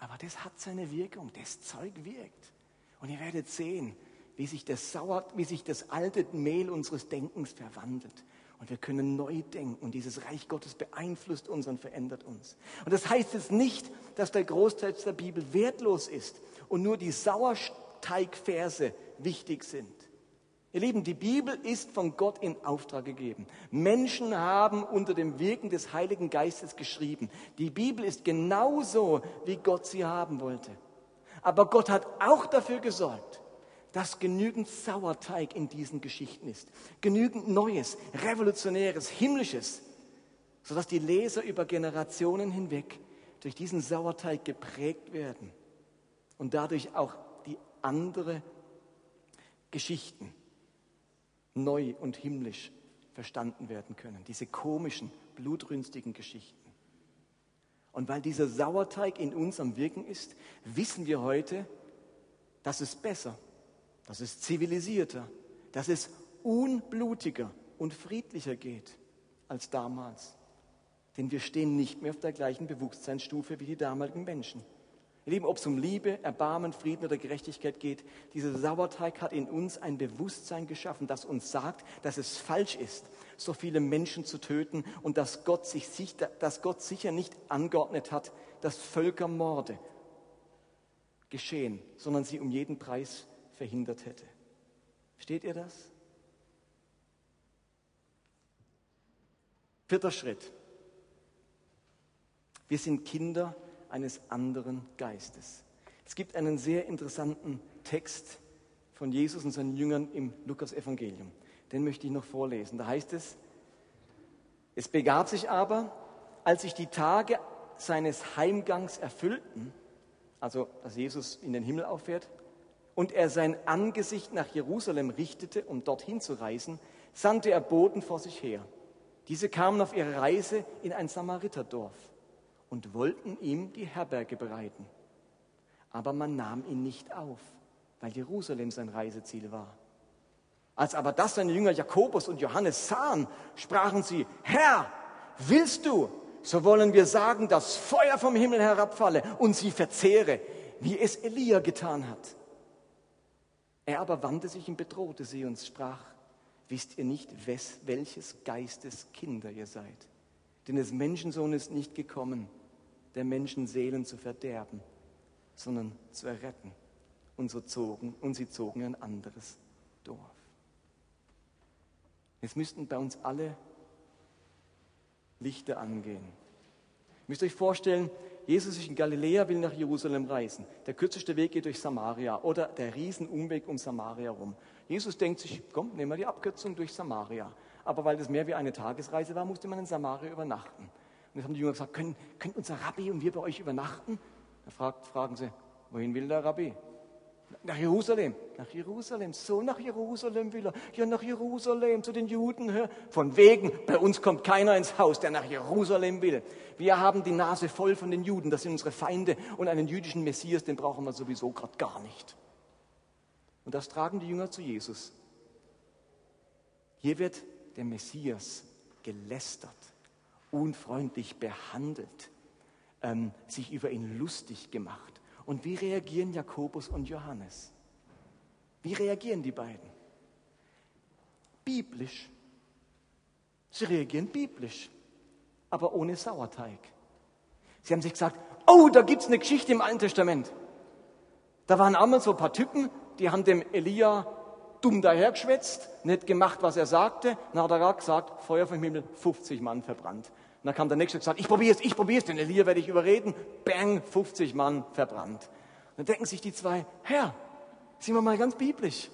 Aber das hat seine Wirkung. Das Zeug wirkt. Und ihr werdet sehen, wie sich das, Sauer, wie sich das alte Mehl unseres Denkens verwandelt. Und wir können neu denken. Und dieses Reich Gottes beeinflusst uns und verändert uns. Und das heißt jetzt nicht, dass der Großteil der Bibel wertlos ist und nur die Sauerteigverse wichtig sind. Ihr Lieben, die Bibel ist von Gott in Auftrag gegeben. Menschen haben unter dem Wirken des Heiligen Geistes geschrieben. Die Bibel ist genauso, wie Gott sie haben wollte. Aber Gott hat auch dafür gesorgt, dass genügend Sauerteig in diesen Geschichten ist. Genügend Neues, Revolutionäres, Himmlisches, sodass die Leser über Generationen hinweg durch diesen Sauerteig geprägt werden und dadurch auch die andere Geschichten neu und himmlisch verstanden werden können. Diese komischen, blutrünstigen Geschichten. Und weil dieser Sauerteig in uns am Wirken ist, wissen wir heute, dass es besser dass es zivilisierter, dass es unblutiger und friedlicher geht als damals. Denn wir stehen nicht mehr auf der gleichen Bewusstseinsstufe wie die damaligen Menschen. Ihr Lieben, ob es um Liebe, Erbarmen, Frieden oder Gerechtigkeit geht, dieser Sauerteig hat in uns ein Bewusstsein geschaffen, das uns sagt, dass es falsch ist, so viele Menschen zu töten und dass Gott, sich, dass Gott sicher nicht angeordnet hat, dass Völkermorde geschehen, sondern sie um jeden Preis verhindert hätte. Versteht ihr das? Vierter Schritt. Wir sind Kinder eines anderen Geistes. Es gibt einen sehr interessanten Text von Jesus und seinen Jüngern im Lukas-Evangelium. Den möchte ich noch vorlesen. Da heißt es, es begab sich aber, als sich die Tage seines Heimgangs erfüllten, also dass Jesus in den Himmel auffährt, und er sein Angesicht nach Jerusalem richtete, um dorthin zu reisen, sandte er Boten vor sich her. Diese kamen auf ihre Reise in ein Samariterdorf und wollten ihm die Herberge bereiten. Aber man nahm ihn nicht auf, weil Jerusalem sein Reiseziel war. Als aber das seine Jünger Jakobus und Johannes sahen, sprachen sie, Herr, willst du, so wollen wir sagen, dass Feuer vom Himmel herabfalle und sie verzehre, wie es Elia getan hat. Er aber wandte sich und bedrohte sie und sprach, wisst ihr nicht, wes, welches Geistes Kinder ihr seid? Denn des Menschensohn ist nicht gekommen, der Menschen Seelen zu verderben, sondern zu erretten. Und, so zogen, und sie zogen ein anderes Dorf. Jetzt müssten bei uns alle Lichter angehen. Ihr müsst euch vorstellen, Jesus ist in Galiläa, will nach Jerusalem reisen. Der kürzeste Weg geht durch Samaria oder der Riesenumweg um Samaria rum. Jesus denkt sich, komm, nehmen wir die Abkürzung durch Samaria. Aber weil das mehr wie eine Tagesreise war, musste man in Samaria übernachten. Und jetzt haben die Jünger gesagt, können, können unser Rabbi und wir bei euch übernachten? Da fragt, fragen sie, wohin will der Rabbi? Nach Jerusalem, nach Jerusalem, so nach Jerusalem will er. Ja, nach Jerusalem, zu den Juden. Von wegen, bei uns kommt keiner ins Haus, der nach Jerusalem will. Wir haben die Nase voll von den Juden, das sind unsere Feinde und einen jüdischen Messias, den brauchen wir sowieso gerade gar nicht. Und das tragen die Jünger zu Jesus. Hier wird der Messias gelästert, unfreundlich behandelt, ähm, sich über ihn lustig gemacht. Und wie reagieren Jakobus und Johannes? Wie reagieren die beiden? biblisch. Sie reagieren biblisch, aber ohne Sauerteig. Sie haben sich gesagt, oh, da gibt es eine Geschichte im Alten Testament. Da waren einmal so ein paar Typen, die haben dem Elia dumm dahergeschwätzt, nicht gemacht, was er sagte. Dann hat er gesagt, Feuer vom Himmel, 50 Mann verbrannt. Und dann kam der Nächste und gesagt, ich probiere es, ich probiere es, den Elia werde ich überreden. Bang, 50 Mann verbrannt. Dann denken sich die zwei, Herr, sind wir mal ganz biblisch.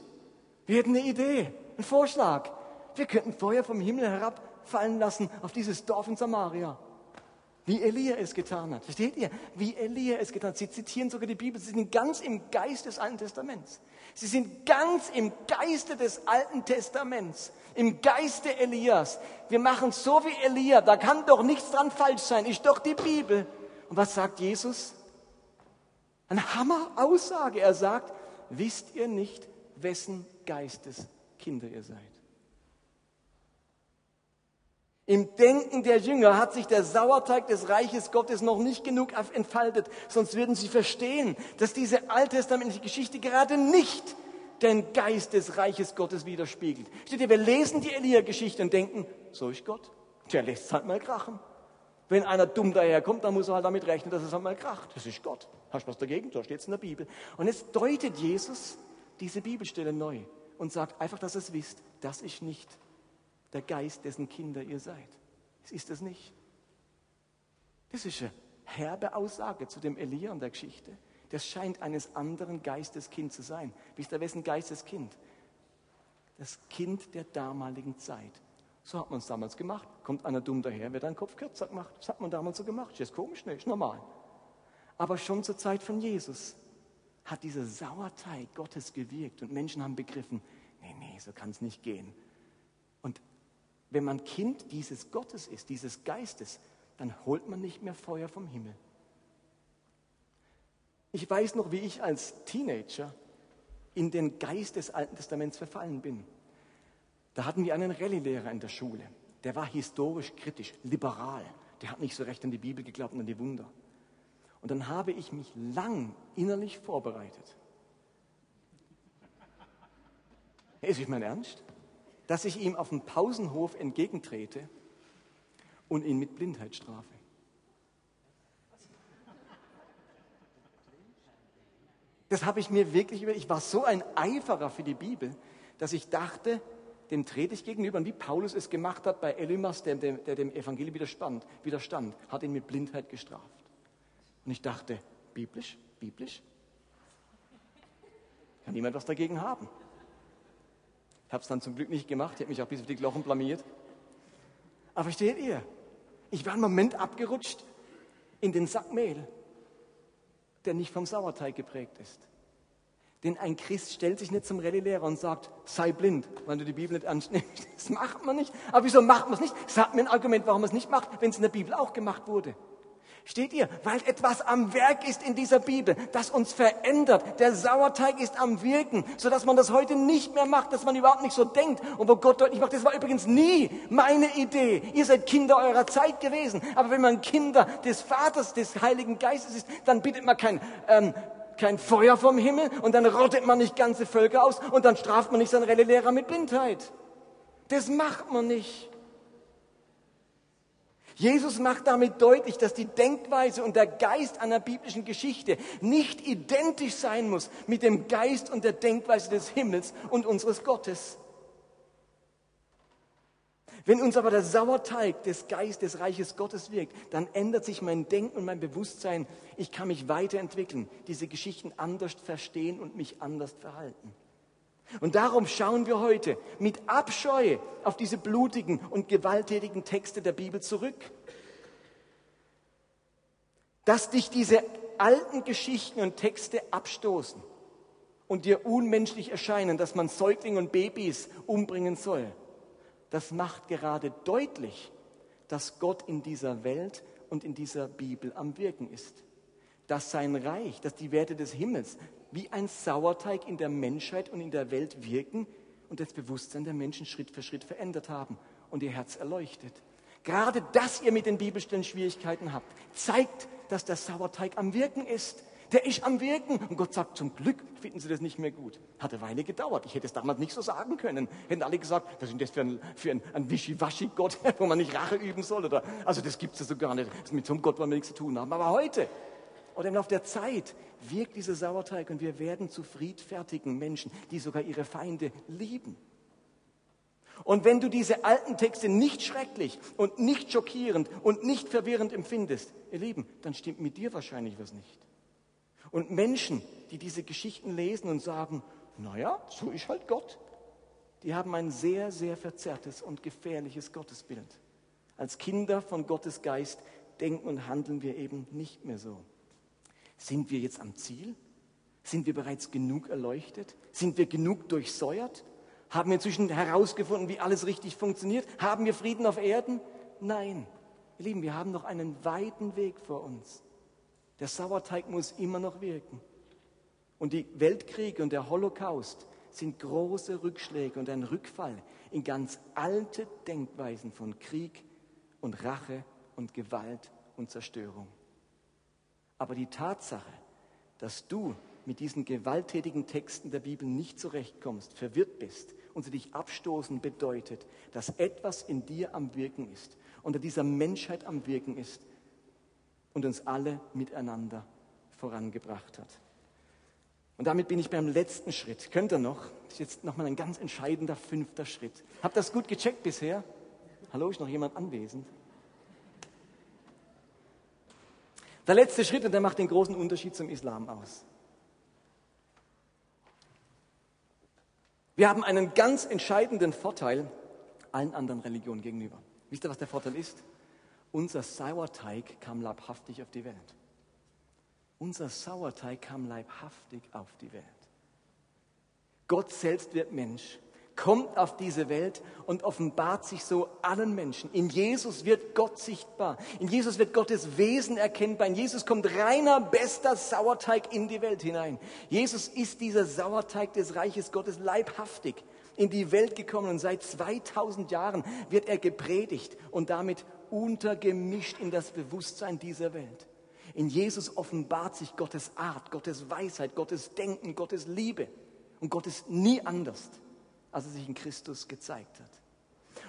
Wir hätten eine Idee, einen Vorschlag. Wir könnten Feuer vom Himmel herabfallen lassen auf dieses Dorf in Samaria. Wie Elia es getan hat. Versteht ihr? Wie Elia es getan hat. Sie zitieren sogar die Bibel. Sie sind ganz im Geist des Alten Testaments. Sie sind ganz im Geiste des Alten Testaments. Im Geiste Elias. Wir machen so wie Elia. Da kann doch nichts dran falsch sein. Ist doch die Bibel. Und was sagt Jesus? Eine Hammer-Aussage. Er sagt, wisst ihr nicht, wessen Geistes Kinder ihr seid? Im Denken der Jünger hat sich der Sauerteig des Reiches Gottes noch nicht genug entfaltet, sonst würden sie verstehen, dass diese alttestamentliche Geschichte gerade nicht den Geist des Reiches Gottes widerspiegelt. Steht ihr, wir lesen die Elia-Geschichte und denken, so ist Gott. Der lässt es halt mal krachen. Wenn einer dumm daherkommt, dann muss er halt damit rechnen, dass es halt mal kracht. Das ist Gott. Hast du was dagegen? Da steht es in der Bibel. Und jetzt deutet Jesus diese Bibelstelle neu und sagt einfach, dass es wisst, das ist nicht der Geist, dessen Kinder ihr seid. Es ist es nicht. Das ist eine herbe Aussage zu dem Elia und der Geschichte. Das scheint eines anderen Geistes Kind zu sein. Wisst ihr, wessen Geisteskind? Das Kind der damaligen Zeit. So hat man es damals gemacht. Kommt einer dumm daher, wird ein Kopf kürzer gemacht. Das hat man damals so gemacht. Ist das komisch? Nee, ist normal. Aber schon zur Zeit von Jesus hat dieser Sauerteig Gottes gewirkt und Menschen haben begriffen, nee, nee, so kann es nicht gehen. Und wenn man Kind dieses Gottes ist, dieses Geistes, dann holt man nicht mehr Feuer vom Himmel. Ich weiß noch, wie ich als Teenager in den Geist des Alten Testaments verfallen bin. Da hatten wir einen Rallye-Lehrer in der Schule. Der war historisch kritisch, liberal. Der hat nicht so recht an die Bibel geglaubt und an die Wunder. Und dann habe ich mich lang innerlich vorbereitet. Ist ich mein Ernst? Dass ich ihm auf dem Pausenhof entgegentrete und ihn mit Blindheit strafe. Das habe ich mir wirklich über. Ich war so ein Eiferer für die Bibel, dass ich dachte, dem trete ich gegenüber. Und wie Paulus es gemacht hat bei Elymas, der, der, der dem Evangelium widerstand, widerstand, hat ihn mit Blindheit gestraft. Und ich dachte, biblisch, biblisch, kann niemand was dagegen haben. Ich habe es dann zum Glück nicht gemacht, ich habe mich auch bis auf die Glochen blamiert. Aber versteht ihr? Ich war einen Moment abgerutscht in den Sack Mehl, der nicht vom Sauerteig geprägt ist. Denn ein Christ stellt sich nicht zum Rallye-Lehrer und sagt, sei blind, weil du die Bibel nicht ernst nimmst. Das macht man nicht. Aber wieso macht man es nicht? Sagt mir ein Argument, warum man es nicht macht, wenn es in der Bibel auch gemacht wurde. Steht ihr? Weil etwas am Werk ist in dieser Bibel, das uns verändert. Der Sauerteig ist am Wirken, sodass man das heute nicht mehr macht, dass man überhaupt nicht so denkt. Und wo Gott deutlich macht, das war übrigens nie meine Idee. Ihr seid Kinder eurer Zeit gewesen. Aber wenn man Kinder des Vaters, des Heiligen Geistes ist, dann bittet man kein, ähm, kein Feuer vom Himmel und dann rottet man nicht ganze Völker aus und dann straft man nicht seinen Rallye-Lehrer mit Blindheit. Das macht man nicht. Jesus macht damit deutlich, dass die Denkweise und der Geist einer biblischen Geschichte nicht identisch sein muss mit dem Geist und der Denkweise des Himmels und unseres Gottes. Wenn uns aber der Sauerteig des Geistes des Reiches Gottes wirkt, dann ändert sich mein Denken und mein Bewusstsein. Ich kann mich weiterentwickeln, diese Geschichten anders verstehen und mich anders verhalten. Und darum schauen wir heute mit Abscheu auf diese blutigen und gewalttätigen Texte der Bibel zurück. Dass dich diese alten Geschichten und Texte abstoßen und dir unmenschlich erscheinen, dass man Säuglinge und Babys umbringen soll, das macht gerade deutlich, dass Gott in dieser Welt und in dieser Bibel am Wirken ist. Dass sein Reich, dass die Werte des Himmels, wie ein Sauerteig in der Menschheit und in der Welt wirken und das Bewusstsein der Menschen Schritt für Schritt verändert haben und ihr Herz erleuchtet. Gerade dass ihr mit den Bibelstellen Schwierigkeiten habt, zeigt, dass der Sauerteig am Wirken ist. Der ist am Wirken. Und Gott sagt, zum Glück finden Sie das nicht mehr gut. Hat eine Weile gedauert. Ich hätte es damals nicht so sagen können. Hätten alle gesagt, was ist das für ein, für ein, ein Wischiwaschi-Gott, wo man nicht Rache üben soll? Oder, also das gibt es ja so gar nicht. Mit so einem Gott wollen wir nichts zu tun haben. Aber heute, oder im Laufe der Zeit, wirkt dieser Sauerteig und wir werden zu friedfertigen Menschen, die sogar ihre Feinde lieben. Und wenn du diese alten Texte nicht schrecklich und nicht schockierend und nicht verwirrend empfindest, ihr Lieben, dann stimmt mit dir wahrscheinlich was nicht. Und Menschen, die diese Geschichten lesen und sagen, naja, so ist halt Gott, die haben ein sehr, sehr verzerrtes und gefährliches Gottesbild. Als Kinder von Gottes Geist denken und handeln wir eben nicht mehr so. Sind wir jetzt am Ziel? Sind wir bereits genug erleuchtet? Sind wir genug durchsäuert? Haben wir inzwischen herausgefunden, wie alles richtig funktioniert? Haben wir Frieden auf Erden? Nein. Ihr Lieben, wir haben noch einen weiten Weg vor uns. Der Sauerteig muss immer noch wirken. Und die Weltkriege und der Holocaust sind große Rückschläge und ein Rückfall in ganz alte Denkweisen von Krieg und Rache und Gewalt und Zerstörung. Aber die Tatsache, dass du mit diesen gewalttätigen Texten der Bibel nicht zurechtkommst, verwirrt bist und sie dich abstoßen, bedeutet, dass etwas in dir am Wirken ist, unter dieser Menschheit am Wirken ist und uns alle miteinander vorangebracht hat. Und damit bin ich beim letzten Schritt. Könnt ihr noch? Das ist jetzt nochmal ein ganz entscheidender fünfter Schritt. Habt ihr das gut gecheckt bisher? Hallo, ist noch jemand anwesend? Der letzte Schritt, und der macht den großen Unterschied zum Islam aus. Wir haben einen ganz entscheidenden Vorteil allen anderen Religionen gegenüber. Wisst ihr, was der Vorteil ist? Unser Sauerteig kam leibhaftig auf die Welt. Unser Sauerteig kam leibhaftig auf die Welt. Gott selbst wird Mensch, kommt auf diese Welt und offenbart sich so allen Menschen. In Jesus wird Gott sichtbar. In Jesus wird Gottes Wesen erkennbar. In Jesus kommt reiner, bester Sauerteig in die Welt hinein. Jesus ist dieser Sauerteig des Reiches Gottes leibhaftig in die Welt gekommen und seit 2000 Jahren wird er gepredigt und damit untergemischt in das Bewusstsein dieser Welt. In Jesus offenbart sich Gottes Art, Gottes Weisheit, Gottes Denken, Gottes Liebe. Und Gott ist nie anders, als er sich in Christus gezeigt hat.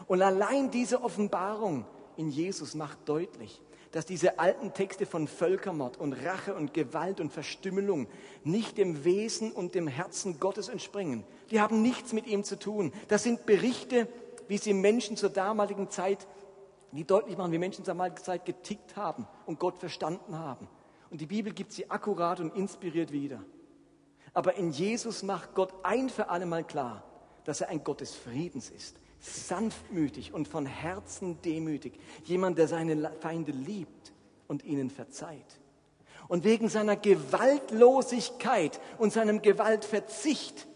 Und allein diese Offenbarung in Jesus macht deutlich, dass diese alten Texte von Völkermord und Rache und Gewalt und Verstümmelung nicht dem Wesen und dem Herzen Gottes entspringen. Die haben nichts mit ihm zu tun. Das sind Berichte, wie sie Menschen zur damaligen Zeit die deutlich machen, wie Menschen zur damaligen Zeit getickt haben und Gott verstanden haben. Und die Bibel gibt sie akkurat und inspiriert wieder. Aber in Jesus macht Gott ein für alle Mal klar, dass er ein Gott des Friedens ist, sanftmütig und von Herzen demütig, jemand, der seine Feinde liebt und ihnen verzeiht. Und wegen seiner Gewaltlosigkeit und seinem Gewaltverzicht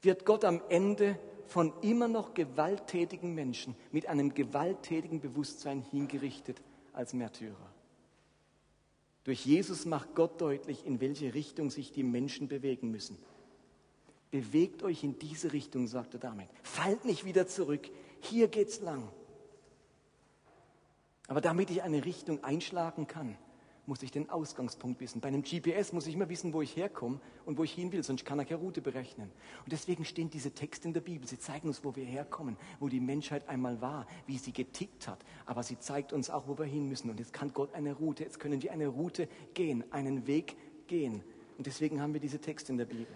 wird Gott am Ende von immer noch gewalttätigen Menschen mit einem gewalttätigen Bewusstsein hingerichtet als Märtyrer. Durch Jesus macht Gott deutlich, in welche Richtung sich die Menschen bewegen müssen. Bewegt euch in diese Richtung, sagt er damit. Fallt nicht wieder zurück. Hier geht's lang. Aber damit ich eine Richtung einschlagen kann, muss ich den Ausgangspunkt wissen. Bei einem GPS muss ich immer wissen, wo ich herkomme und wo ich hin will, sonst kann ich keine Route berechnen. Und deswegen stehen diese Texte in der Bibel. Sie zeigen uns, wo wir herkommen, wo die Menschheit einmal war, wie sie getickt hat. Aber sie zeigt uns auch, wo wir hin müssen. Und jetzt kann Gott eine Route, jetzt können wir eine Route gehen, einen Weg gehen. Und deswegen haben wir diese Texte in der Bibel.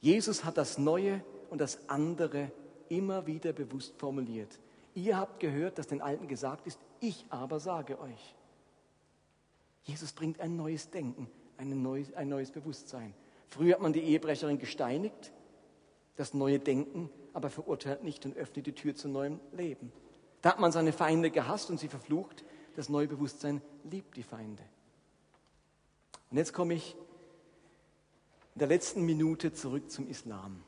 Jesus hat das Neue und das andere immer wieder bewusst formuliert. Ihr habt gehört, dass den Alten gesagt ist, ich aber sage euch. Jesus bringt ein neues Denken, ein neues, ein neues Bewusstsein. Früher hat man die Ehebrecherin gesteinigt, das neue Denken aber verurteilt nicht und öffnet die Tür zu neuem Leben. Da hat man seine Feinde gehasst und sie verflucht. Das neue Bewusstsein liebt die Feinde. Und jetzt komme ich in der letzten Minute zurück zum Islam.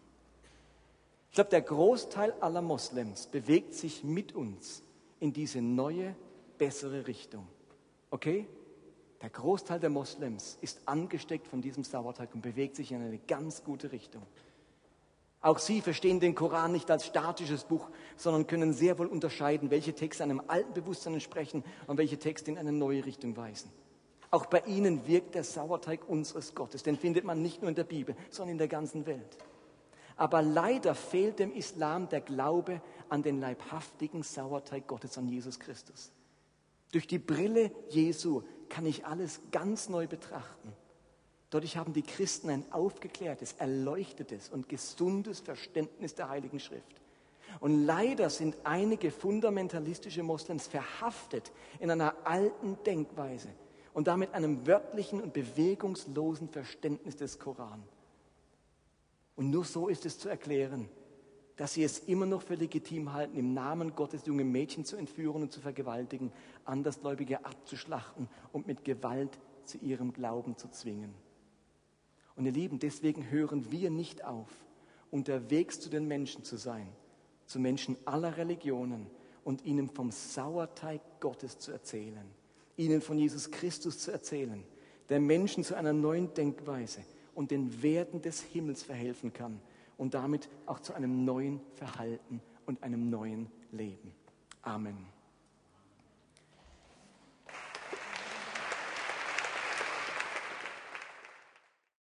Ich glaube, der Großteil aller Moslems bewegt sich mit uns in diese neue, bessere Richtung. Okay? Der Großteil der Moslems ist angesteckt von diesem Sauerteig und bewegt sich in eine ganz gute Richtung. Auch sie verstehen den Koran nicht als statisches Buch, sondern können sehr wohl unterscheiden, welche Texte einem alten Bewusstsein entsprechen und welche Texte in eine neue Richtung weisen. Auch bei ihnen wirkt der Sauerteig unseres Gottes. Den findet man nicht nur in der Bibel, sondern in der ganzen Welt. Aber leider fehlt dem Islam der Glaube an den leibhaftigen Sauerteig Gottes, an Jesus Christus. Durch die Brille Jesu kann ich alles ganz neu betrachten. Dadurch haben die Christen ein aufgeklärtes, erleuchtetes und gesundes Verständnis der Heiligen Schrift. Und leider sind einige fundamentalistische Moslems verhaftet in einer alten Denkweise und damit einem wörtlichen und bewegungslosen Verständnis des Koran. Und nur so ist es zu erklären, dass sie es immer noch für legitim halten, im Namen Gottes junge Mädchen zu entführen und zu vergewaltigen, Andersgläubige abzuschlachten und mit Gewalt zu ihrem Glauben zu zwingen. Und ihr Lieben, deswegen hören wir nicht auf, unterwegs zu den Menschen zu sein, zu Menschen aller Religionen und ihnen vom Sauerteig Gottes zu erzählen, ihnen von Jesus Christus zu erzählen, der Menschen zu einer neuen Denkweise und den Werten des Himmels verhelfen kann und damit auch zu einem neuen Verhalten und einem neuen Leben. Amen.